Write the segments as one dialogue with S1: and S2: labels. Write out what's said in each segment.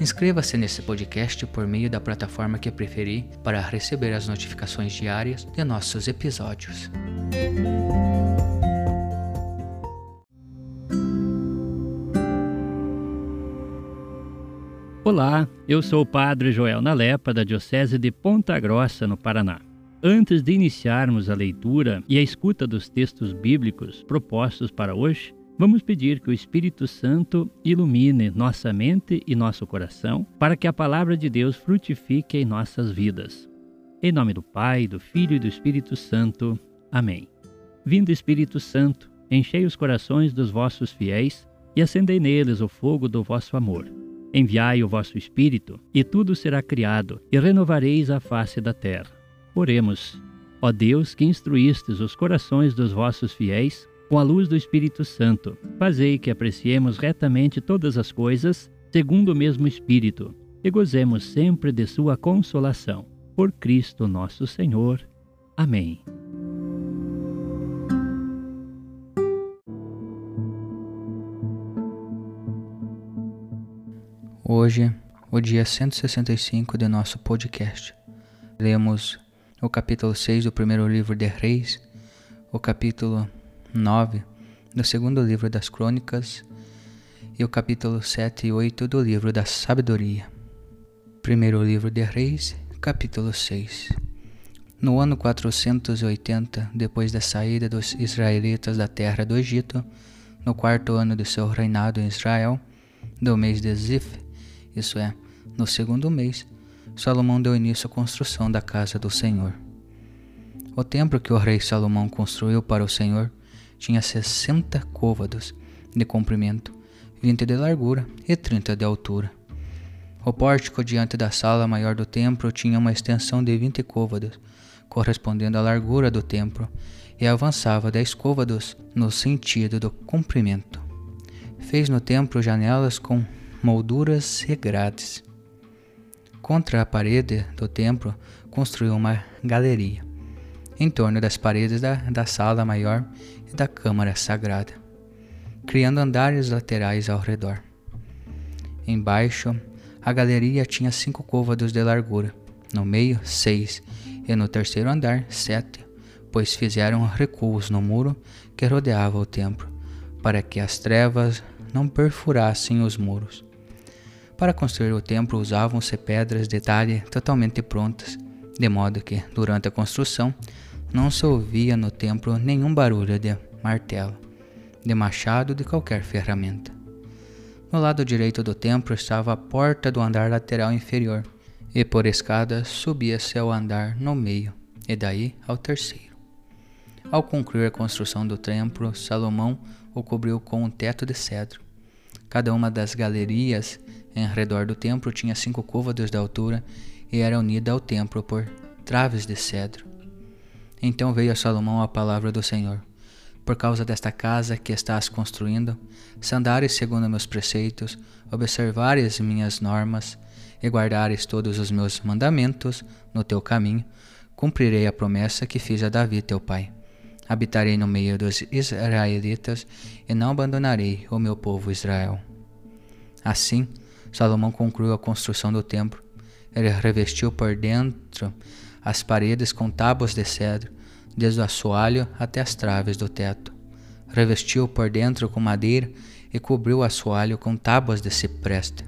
S1: Inscreva-se nesse podcast por meio da plataforma que preferir para receber as notificações diárias de nossos episódios.
S2: Olá, eu sou o Padre Joel Nalepa, da Diocese de Ponta Grossa, no Paraná. Antes de iniciarmos a leitura e a escuta dos textos bíblicos propostos para hoje, Vamos pedir que o Espírito Santo ilumine nossa mente e nosso coração para que a palavra de Deus frutifique em nossas vidas. Em nome do Pai, do Filho e do Espírito Santo. Amém. Vindo Espírito Santo, enchei os corações dos vossos fiéis e acendei neles o fogo do vosso amor. Enviai o vosso Espírito, e tudo será criado, e renovareis a face da terra. Oremos. Ó Deus, que instruístes os corações dos vossos fiéis com a luz do Espírito Santo, fazei que apreciemos retamente todas as coisas, segundo o mesmo Espírito, e gozemos sempre de Sua consolação. Por Cristo nosso Senhor. Amém.
S1: Hoje, o dia 165 de nosso podcast. Lemos o capítulo 6 do primeiro livro de Reis, o capítulo 9 do segundo livro das Crônicas e o capítulo 7 e 8 do livro da Sabedoria. Primeiro livro de Reis, capítulo 6. No ano 480, depois da saída dos israelitas da terra do Egito, no quarto ano de seu reinado em Israel, do mês de Zif, isso é, no segundo mês, Salomão deu início à construção da casa do Senhor. O templo que o rei Salomão construiu para o Senhor tinha sessenta côvados de comprimento, vinte de largura e trinta de altura. O pórtico diante da sala maior do templo tinha uma extensão de vinte côvados, correspondendo à largura do templo, e avançava dez côvados no sentido do comprimento. Fez no templo janelas com molduras e grades. Contra a parede do templo construiu uma galeria. Em torno das paredes da, da sala maior e da Câmara Sagrada, criando andares laterais ao redor. Embaixo, a galeria tinha cinco côvados de largura, no meio, seis, e no terceiro andar, sete, pois fizeram recuos no muro que rodeava o templo, para que as trevas não perfurassem os muros. Para construir o templo usavam-se pedras de talhe totalmente prontas, de modo que, durante a construção, não se ouvia no templo nenhum barulho de martelo, de machado de qualquer ferramenta. No lado direito do templo estava a porta do andar lateral inferior, e por escadas subia-se ao andar no meio, e daí ao terceiro. Ao concluir a construção do templo, Salomão o cobriu com um teto de cedro. Cada uma das galerias em redor do templo tinha cinco côvados de altura e era unida ao templo por traves de cedro. Então veio a Salomão a palavra do Senhor. Por causa desta casa que estás construindo, se andares segundo meus preceitos, observares minhas normas e guardares todos os meus mandamentos no teu caminho, cumprirei a promessa que fiz a Davi teu pai. Habitarei no meio dos israelitas e não abandonarei o meu povo Israel. Assim, Salomão concluiu a construção do templo. Ele revestiu por dentro as paredes com tábuas de cedro, desde o assoalho até as traves do teto. Revestiu por dentro com madeira e cobriu o assoalho com tábuas de cipreste.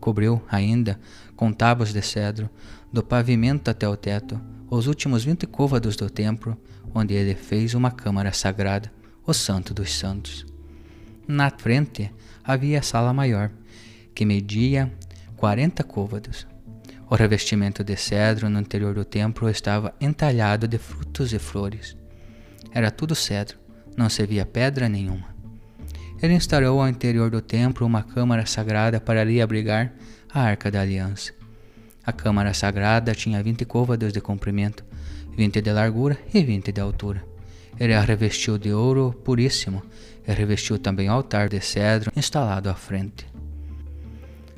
S1: Cobriu ainda com tábuas de cedro do pavimento até o teto, os últimos vinte côvados do templo, onde ele fez uma câmara sagrada, o Santo dos Santos. Na frente havia a sala maior, que media quarenta côvados. O revestimento de cedro no interior do templo estava entalhado de frutos e flores. Era tudo cedro, não se via pedra nenhuma. Ele instalou ao interior do templo uma câmara sagrada para ali abrigar a Arca da Aliança. A câmara sagrada tinha vinte côvados de comprimento, vinte de largura e vinte de altura. Ele a revestiu de ouro puríssimo e revestiu também o altar de cedro instalado à frente.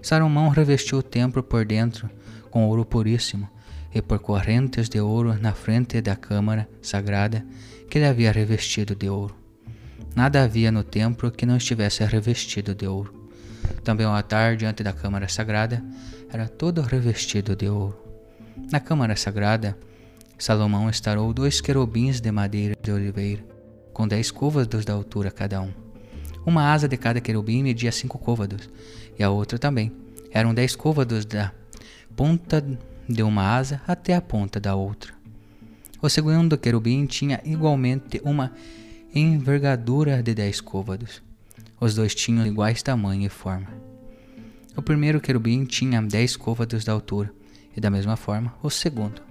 S1: Salomão revestiu o templo por dentro com ouro puríssimo e por correntes de ouro na frente da câmara sagrada que ele havia revestido de ouro. Nada havia no templo que não estivesse revestido de ouro. Também o altar diante da câmara sagrada era todo revestido de ouro. Na câmara sagrada, Salomão instalou dois querubins de madeira de oliveira, com dez côvados de altura cada um. Uma asa de cada querubim media cinco côvados, e a outra também. Eram dez côvados da ponta de uma asa até a ponta da outra. O segundo querubim tinha igualmente uma envergadura de dez côvados. Os dois tinham iguais tamanho e forma. O primeiro querubim tinha dez côvados de altura, e da mesma forma o segundo.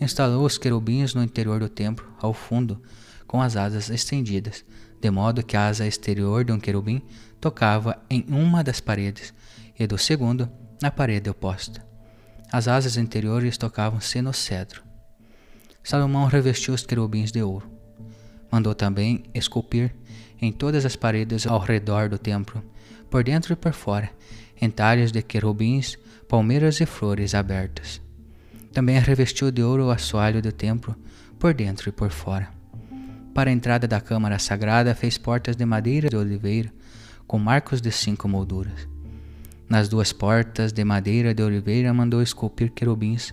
S1: Instalou os querubins no interior do templo, ao fundo, com as asas estendidas, de modo que a asa exterior de um querubim tocava em uma das paredes, e do segundo na parede oposta. As asas interiores tocavam-se no cedro. Salomão revestiu os querubins de ouro. Mandou também esculpir em todas as paredes ao redor do templo, por dentro e por fora, entalhes de querubins, palmeiras e flores abertas. Também revestiu de ouro o assoalho do templo, por dentro e por fora. Para a entrada da câmara sagrada fez portas de madeira de oliveira, com marcos de cinco molduras. Nas duas portas de madeira de oliveira mandou esculpir querubins,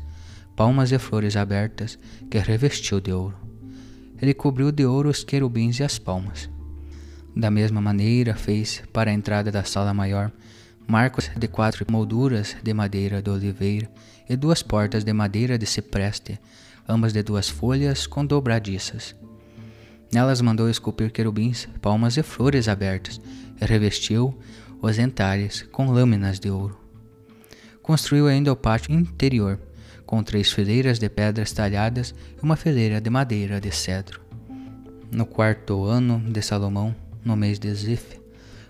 S1: palmas e flores abertas, que revestiu de ouro. Ele cobriu de ouro os querubins e as palmas. Da mesma maneira fez, para a entrada da sala maior, marcos de quatro molduras de madeira de oliveira e duas portas de madeira de cipreste, ambas de duas folhas com dobradiças. Nelas mandou esculpir querubins, palmas e flores abertas, e revestiu os entalhes com lâminas de ouro. Construiu ainda o pátio interior, com três fileiras de pedras talhadas e uma fileira de madeira de cedro. No quarto ano de Salomão, no mês de Zif,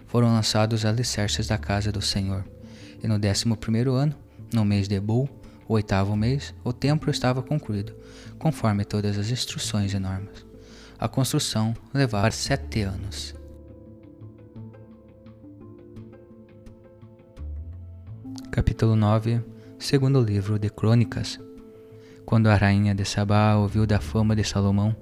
S1: foram lançados os alicerces da casa do Senhor. E no décimo primeiro ano, no mês de Bul, o oitavo mês, o templo estava concluído, conforme todas as instruções e normas. A construção levava sete anos. Capítulo 9 Segundo livro de Crônicas Quando a rainha de Sabá ouviu da fama de Salomão,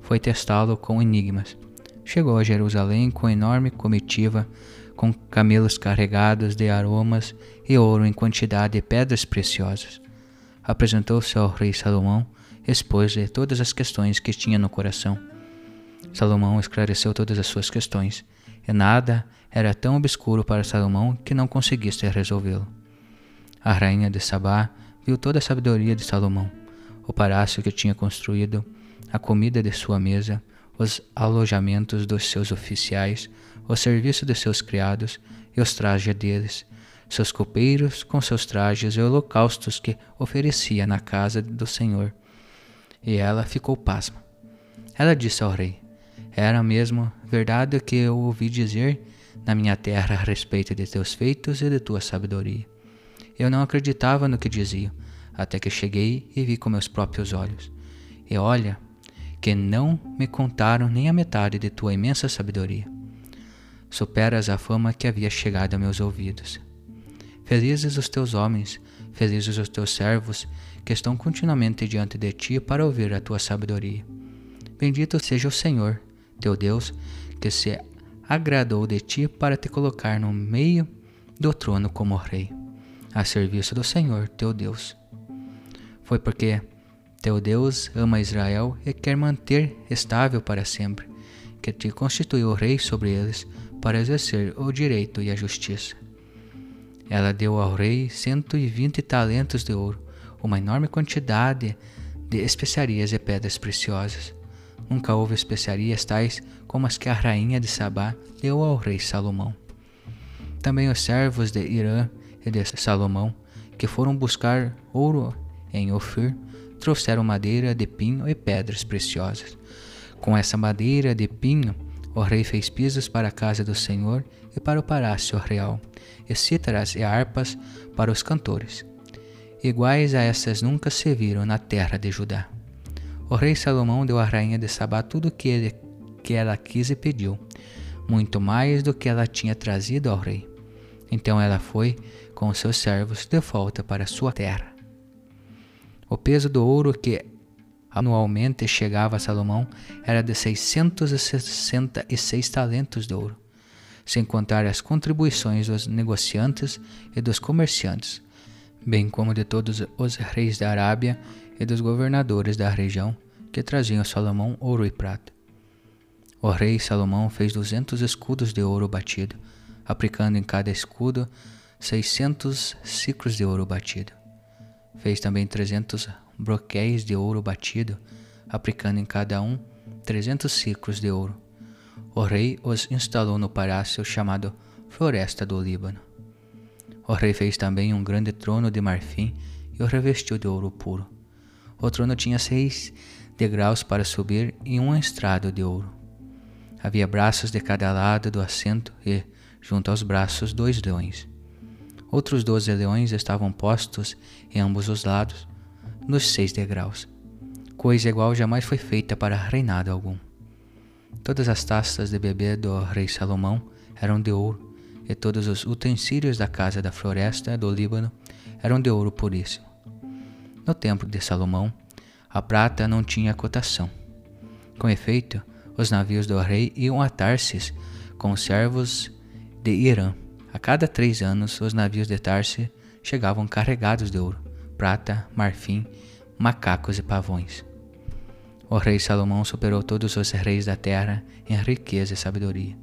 S1: foi testá-lo com enigmas chegou a Jerusalém com enorme comitiva, com camelos carregados de aromas e ouro em quantidade de pedras preciosas. Apresentou-se ao rei Salomão, expôs-lhe todas as questões que tinha no coração. Salomão esclareceu todas as suas questões, e nada era tão obscuro para Salomão que não conseguisse resolvê-lo. A rainha de Sabá viu toda a sabedoria de Salomão, o palácio que tinha construído, a comida de sua mesa, os alojamentos dos seus oficiais, o serviço de seus criados e os trajes deles, seus copeiros com seus trajes e holocaustos que oferecia na casa do Senhor. E ela ficou pasma. Ela disse ao rei: Era mesmo verdade o que eu ouvi dizer na minha terra a respeito de teus feitos e de tua sabedoria. Eu não acreditava no que diziam, até que cheguei e vi com meus próprios olhos. E olha, que não me contaram nem a metade de tua imensa sabedoria. Superas a fama que havia chegado a meus ouvidos. Felizes os teus homens, felizes os teus servos, que estão continuamente diante de ti para ouvir a tua sabedoria. Bendito seja o Senhor, teu Deus, que se agradou de ti para te colocar no meio do trono como rei, a serviço do Senhor, teu Deus. Foi porque teu Deus ama Israel e quer manter estável para sempre, que te constituiu rei sobre eles para exercer o direito e a justiça. Ela deu ao rei cento e vinte talentos de ouro, uma enorme quantidade de especiarias e pedras preciosas. Nunca houve especiarias tais como as que a rainha de Sabá deu ao rei Salomão. Também os servos de Irã e de Salomão, que foram buscar ouro em Ofir, trouxeram madeira de pinho e pedras preciosas. Com essa madeira de pinho, o rei fez pisos para a casa do Senhor e para o palácio real, e cítaras e harpas para os cantores. Iguais a essas nunca se viram na terra de Judá. O rei Salomão deu à rainha de Sabá tudo o que, que ela quis e pediu, muito mais do que ela tinha trazido ao rei. Então ela foi com seus servos de volta para sua terra. O peso do ouro que anualmente chegava a Salomão era de 666 talentos de ouro, sem contar as contribuições dos negociantes e dos comerciantes, bem como de todos os reis da Arábia e dos governadores da região que traziam a Salomão ouro e prata. O rei Salomão fez duzentos escudos de ouro batido, aplicando em cada escudo seiscentos ciclos de ouro batido. Fez também trezentos broquéis de ouro batido, aplicando em cada um trezentos ciclos de ouro. O rei os instalou no palácio chamado Floresta do Líbano. O rei fez também um grande trono de marfim e o revestiu de ouro puro. O trono tinha seis degraus para subir e um estrado de ouro. Havia braços de cada lado do assento e, junto aos braços, dois leões. Outros doze leões estavam postos em ambos os lados, nos seis degraus. Coisa igual jamais foi feita para reinado algum. Todas as taças de bebê do rei Salomão eram de ouro, e todos os utensílios da casa da floresta do Líbano eram de ouro puríssimo. No templo de Salomão, a prata não tinha cotação. Com efeito, os navios do rei iam a Tarsis com servos de Irã. A cada três anos, os navios de Tarsis chegavam carregados de ouro, prata, marfim, macacos e pavões. O rei Salomão superou todos os reis da terra em riqueza e sabedoria.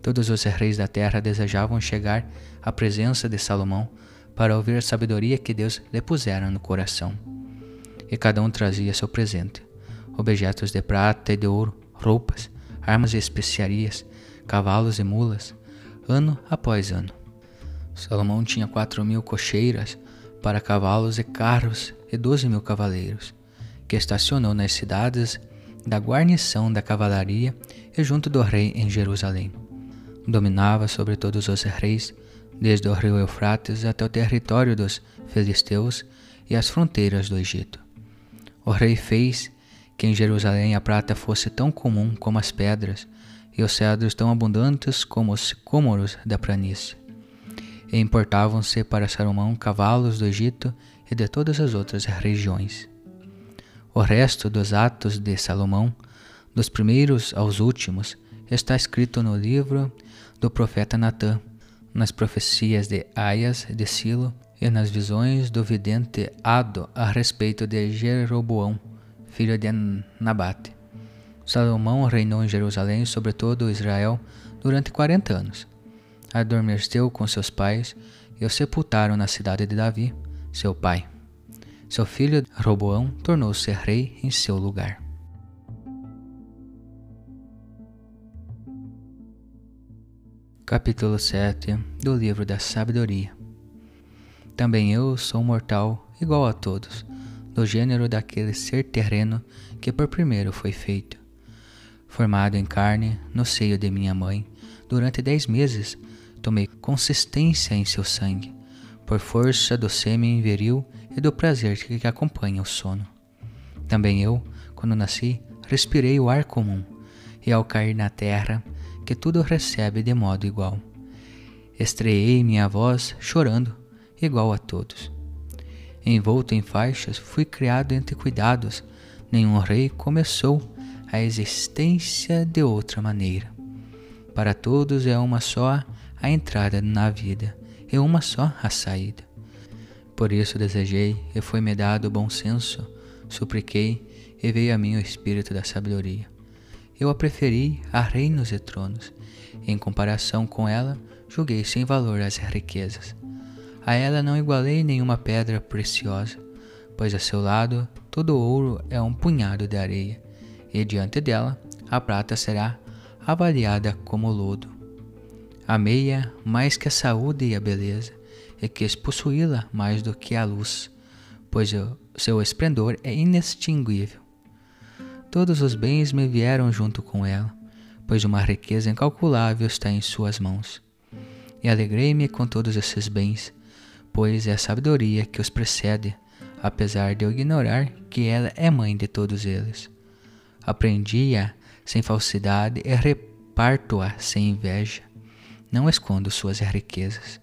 S1: Todos os reis da terra desejavam chegar à presença de Salomão para ouvir a sabedoria que Deus lhe pusera no coração. E cada um trazia seu presente: objetos de prata e de ouro, roupas, armas e especiarias, cavalos e mulas, ano após ano. Salomão tinha quatro mil cocheiras para cavalos e carros e doze mil cavaleiros, que estacionou nas cidades da guarnição da cavalaria e junto do rei em Jerusalém dominava sobre todos os reis, desde o rio Eufrates até o território dos filisteus e as fronteiras do Egito. O rei fez que em Jerusalém a prata fosse tão comum como as pedras, e os cedros tão abundantes como os cômoros da planície. E importavam-se para Salomão cavalos do Egito e de todas as outras regiões. O resto dos atos de Salomão, dos primeiros aos últimos, está escrito no livro do profeta Natã, nas profecias de Aias de Silo e nas visões do vidente Ado a respeito de Jeroboão, filho de Nabate. Salomão reinou em Jerusalém sobre todo Israel durante quarenta anos. Adormeceu com seus pais e o sepultaram na cidade de Davi, seu pai. Seu filho Roboão tornou-se rei em seu lugar. Capítulo 7 do Livro da Sabedoria Também eu sou mortal, igual a todos, do gênero daquele ser terreno que por primeiro foi feito. Formado em carne, no seio de minha mãe, durante dez meses, tomei consistência em seu sangue, por força do sêmen viril e do prazer que acompanha o sono. Também eu, quando nasci, respirei o ar comum, e ao cair na terra, que tudo recebe de modo igual. Estreiei minha voz chorando, igual a todos. Envolto em faixas, fui criado entre cuidados. Nenhum rei começou a existência de outra maneira. Para todos é uma só a entrada na vida e uma só a saída. Por isso desejei e foi-me dado o bom senso, supliquei e veio a mim o espírito da sabedoria. Eu a preferi a reinos e tronos. Em comparação com ela, julguei sem valor as riquezas. A ela não igualei nenhuma pedra preciosa. pois a seu lado todo ouro é um punhado de areia, e diante dela a prata será avaliada como lodo. Amei-a mais que a saúde e a beleza, e quis possuí-la mais do que a luz, pois o seu esplendor é inextinguível. Todos os bens me vieram junto com ela, pois uma riqueza incalculável está em suas mãos. E alegrei-me com todos esses bens, pois é a sabedoria que os precede, apesar de eu ignorar que ela é mãe de todos eles. Aprendi-a sem falsidade e reparto-a sem inveja. Não escondo suas riquezas.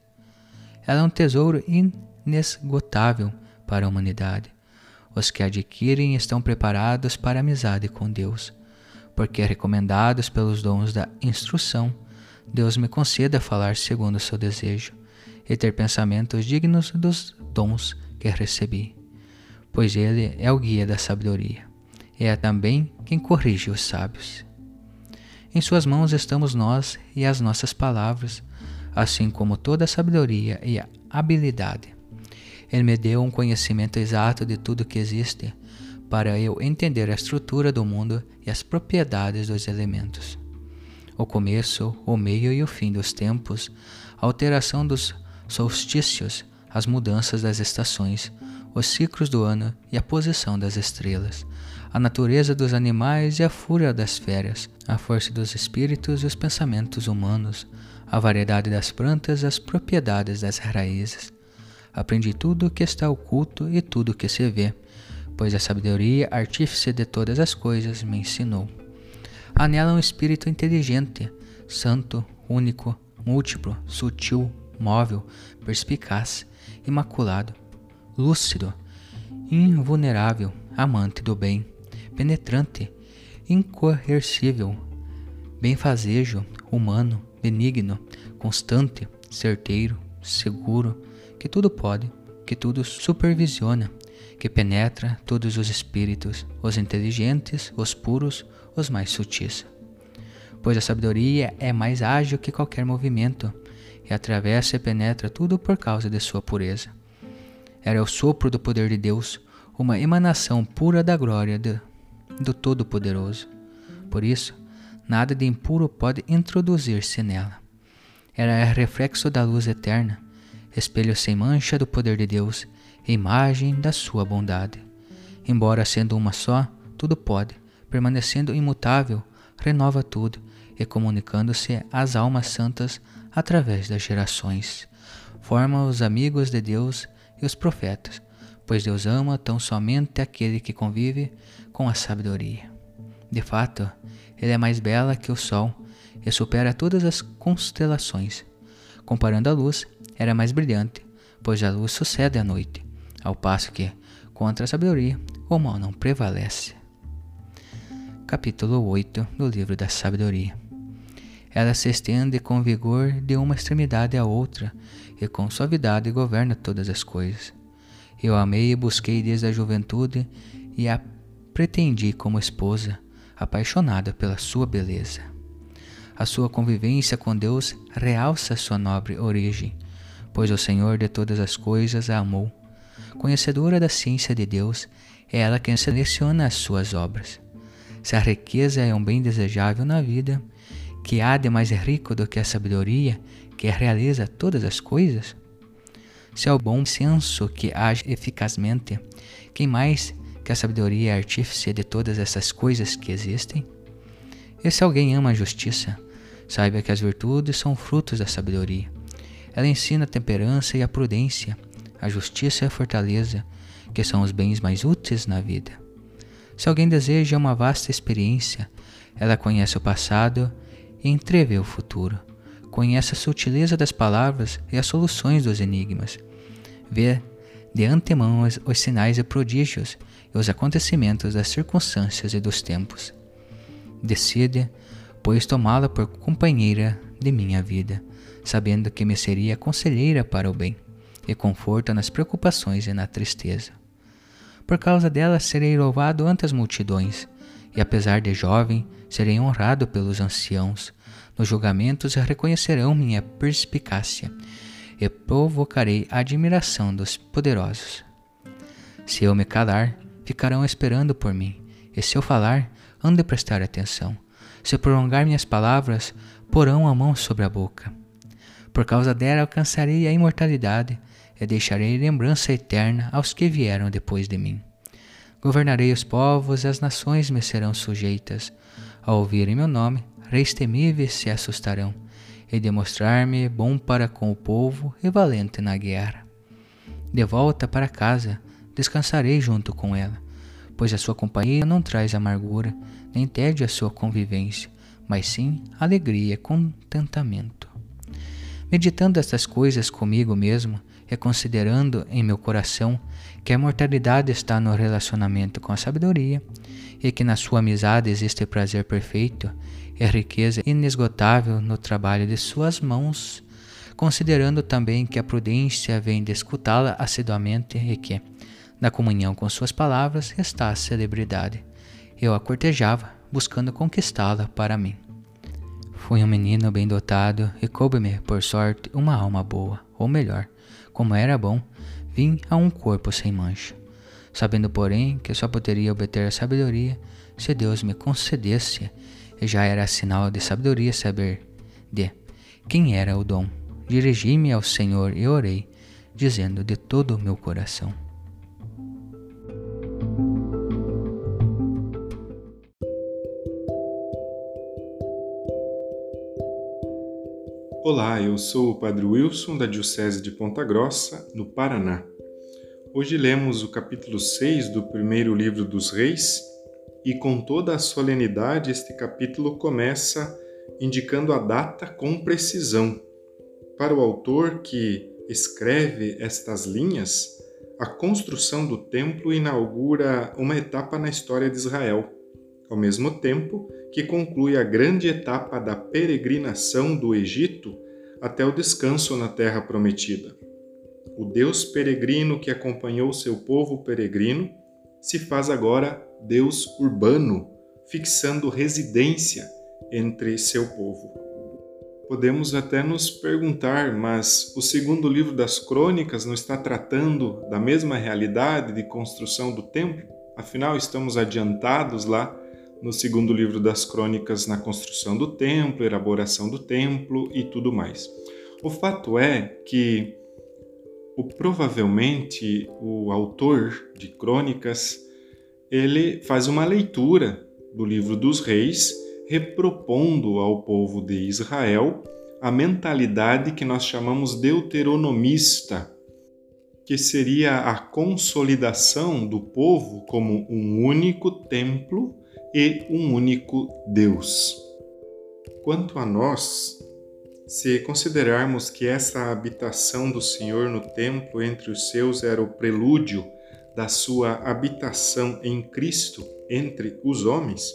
S1: Ela é um tesouro inesgotável para a humanidade. Os que adquirem estão preparados para a amizade com Deus, porque recomendados pelos dons da instrução, Deus me conceda falar segundo o seu desejo e ter pensamentos dignos dos dons que recebi, pois Ele é o guia da sabedoria, é também quem corrige os sábios. Em Suas mãos estamos nós e as nossas palavras, assim como toda a sabedoria e a habilidade. Ele me deu um conhecimento exato de tudo que existe, para eu entender a estrutura do mundo e as propriedades dos elementos. O começo, o meio e o fim dos tempos, a alteração dos solstícios, as mudanças das estações, os ciclos do ano e a posição das estrelas, a natureza dos animais e a fúria das feras, a força dos espíritos e os pensamentos humanos, a variedade das plantas e as propriedades das raízes. Aprendi tudo o que está oculto e tudo o que se vê, pois a sabedoria, artífice de todas as coisas, me ensinou. Há nela um espírito inteligente, santo, único, múltiplo, sutil, móvel, perspicaz, imaculado, lúcido, invulnerável, amante do bem, penetrante, incoercível, benfazejo, humano, benigno, constante, certeiro, seguro, que tudo pode, que tudo supervisiona, que penetra todos os espíritos, os inteligentes, os puros, os mais sutis. Pois a sabedoria é mais ágil que qualquer movimento, e atravessa e penetra tudo por causa de sua pureza. Era o sopro do poder de Deus, uma emanação pura da glória de, do Todo-Poderoso. Por isso, nada de impuro pode introduzir-se nela. Era reflexo da luz eterna, espelho sem mancha do poder de Deus, imagem da sua bondade. Embora sendo uma só, tudo pode, permanecendo imutável, renova tudo e comunicando-se às almas santas através das gerações. Forma os amigos de Deus e os profetas, pois Deus ama tão somente aquele que convive com a sabedoria. De fato, ele é mais bela que o sol e supera todas as constelações. Comparando a luz, era mais brilhante, pois a luz sucede à noite, ao passo que, contra a sabedoria, o mal não prevalece. Capítulo 8 do Livro da Sabedoria ela se estende com vigor de uma extremidade à outra e com suavidade governa todas as coisas. Eu amei e busquei desde a juventude e a pretendi como esposa, apaixonada pela sua beleza. A sua convivência com Deus realça sua nobre origem, pois o Senhor de todas as coisas a amou. Conhecedora da ciência de Deus, é ela quem seleciona as suas obras. Se a riqueza é um bem desejável na vida, que há de mais rico do que a sabedoria que realiza todas as coisas? Se é o bom senso que age eficazmente, quem mais que a sabedoria é artífice de todas essas coisas que existem? E se alguém ama a justiça, saiba que as virtudes são frutos da sabedoria. Ela ensina a temperança e a prudência, a justiça e a fortaleza, que são os bens mais úteis na vida. Se alguém deseja uma vasta experiência, ela conhece o passado e entrevê o futuro. Conhece a sutileza das palavras e as soluções dos enigmas. Vê de antemão os, os sinais e prodígios e os acontecimentos das circunstâncias e dos tempos. Decide, pois, tomá-la por companheira de minha vida, sabendo que me seria conselheira para o bem e conforto nas preocupações e na tristeza. Por causa dela serei louvado ante as multidões, e apesar de jovem, serei honrado pelos anciãos. Nos julgamentos reconhecerão minha perspicácia e provocarei a admiração dos poderosos. Se eu me calar, ficarão esperando por mim, e se eu falar, hão de prestar atenção. Se prolongar minhas palavras, porão a mão sobre a boca. Por causa dela alcançarei a imortalidade e deixarei lembrança eterna aos que vieram depois de mim. Governarei os povos e as nações me serão sujeitas. Ao ouvirem meu nome, reis temíveis se assustarão, e demonstrar-me bom para com o povo e valente na guerra. De volta para casa, descansarei junto com ela, pois a sua companhia não traz amargura, nem tédio a sua convivência, mas sim alegria e contentamento. Meditando estas coisas comigo mesmo e considerando em meu coração que a imortalidade está no relacionamento com a sabedoria e que na sua amizade existe prazer perfeito e riqueza inesgotável no trabalho de suas mãos, considerando também que a prudência vem de escutá-la assiduamente e que, na comunhão com suas palavras, está a celebridade. Eu a cortejava, buscando conquistá-la para mim. Fui um menino bem dotado e coube-me, por sorte, uma alma boa, ou melhor, como era bom, vim a um corpo sem mancha. Sabendo, porém, que só poderia obter a sabedoria se Deus me concedesse, e já era sinal de sabedoria saber de quem era o dom. Dirigi-me ao Senhor e orei, dizendo de todo o meu coração:
S3: Olá, eu sou o Padre Wilson da Diocese de Ponta Grossa, no Paraná. Hoje lemos o capítulo 6 do primeiro livro dos Reis e, com toda a solenidade, este capítulo começa indicando a data com precisão. Para o autor que escreve estas linhas, a construção do templo inaugura uma etapa na história de Israel, ao mesmo tempo que conclui a grande etapa da peregrinação do Egito até o descanso na terra prometida. O Deus peregrino que acompanhou seu povo peregrino se faz agora Deus urbano, fixando residência entre seu povo. Podemos até nos perguntar, mas o segundo livro das Crônicas não está tratando da mesma realidade de construção do templo? Afinal, estamos adiantados lá no segundo livro das crônicas na construção do templo, elaboração do templo e tudo mais. O fato é que o, provavelmente o autor de crônicas ele faz uma leitura do livro dos reis, repropondo ao povo de Israel a mentalidade que nós chamamos deuteronomista, que seria a consolidação do povo como um único templo e um único Deus. Quanto a nós, se considerarmos que essa habitação do Senhor no templo entre os seus era o prelúdio da sua habitação em Cristo entre os homens,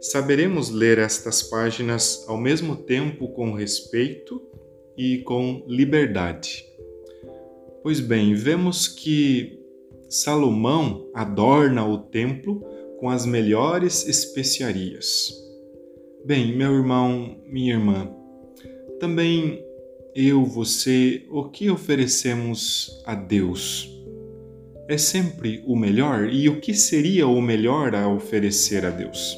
S3: saberemos ler estas páginas ao mesmo tempo com respeito e com liberdade. Pois bem, vemos que Salomão adorna o templo com as melhores especiarias. Bem, meu irmão, minha irmã, também eu, você, o que oferecemos a Deus? É sempre o melhor? E o que seria o melhor a oferecer a Deus?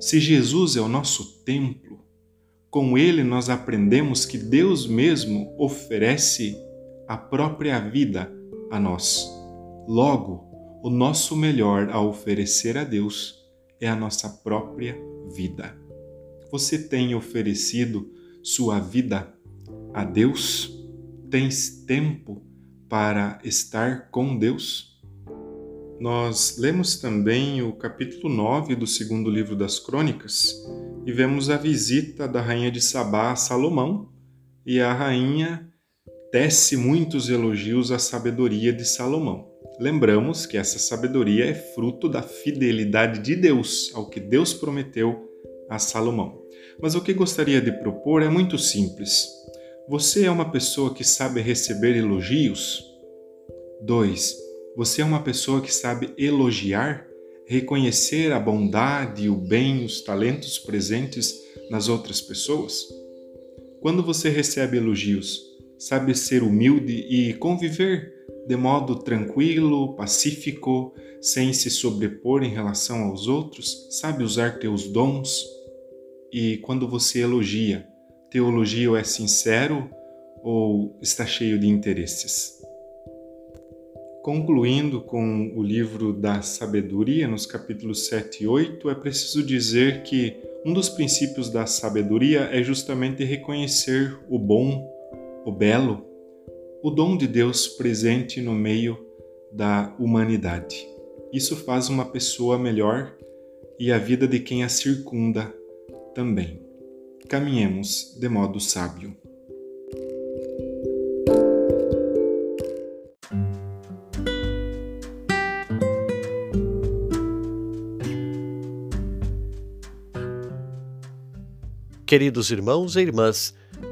S3: Se Jesus é o nosso templo, com ele nós aprendemos que Deus mesmo oferece a própria vida a nós. Logo, o nosso melhor a oferecer a Deus é a nossa própria vida. Você tem oferecido sua vida a Deus? Tens tempo para estar com Deus? Nós lemos também o capítulo 9 do segundo livro das Crônicas e vemos a visita da rainha de Sabá a Salomão, e a rainha tece muitos elogios à sabedoria de Salomão. Lembramos que essa sabedoria é fruto da fidelidade de Deus ao que Deus prometeu a Salomão. Mas o que gostaria de propor é muito simples. Você é uma pessoa que sabe receber elogios? 2. Você é uma pessoa que sabe elogiar, reconhecer a bondade, o bem, os talentos presentes nas outras pessoas? Quando você recebe elogios, sabe ser humilde e conviver de modo tranquilo, pacífico, sem se sobrepor em relação aos outros? Sabe usar teus dons? E quando você elogia, teu elogio é sincero ou está cheio de interesses? Concluindo com o livro da sabedoria, nos capítulos 7 e 8, é preciso dizer que um dos princípios da sabedoria é justamente reconhecer o bom, o belo, o dom de Deus presente no meio da humanidade. Isso faz uma pessoa melhor e a vida de quem a circunda também. Caminhemos de modo sábio.
S4: Queridos irmãos e irmãs,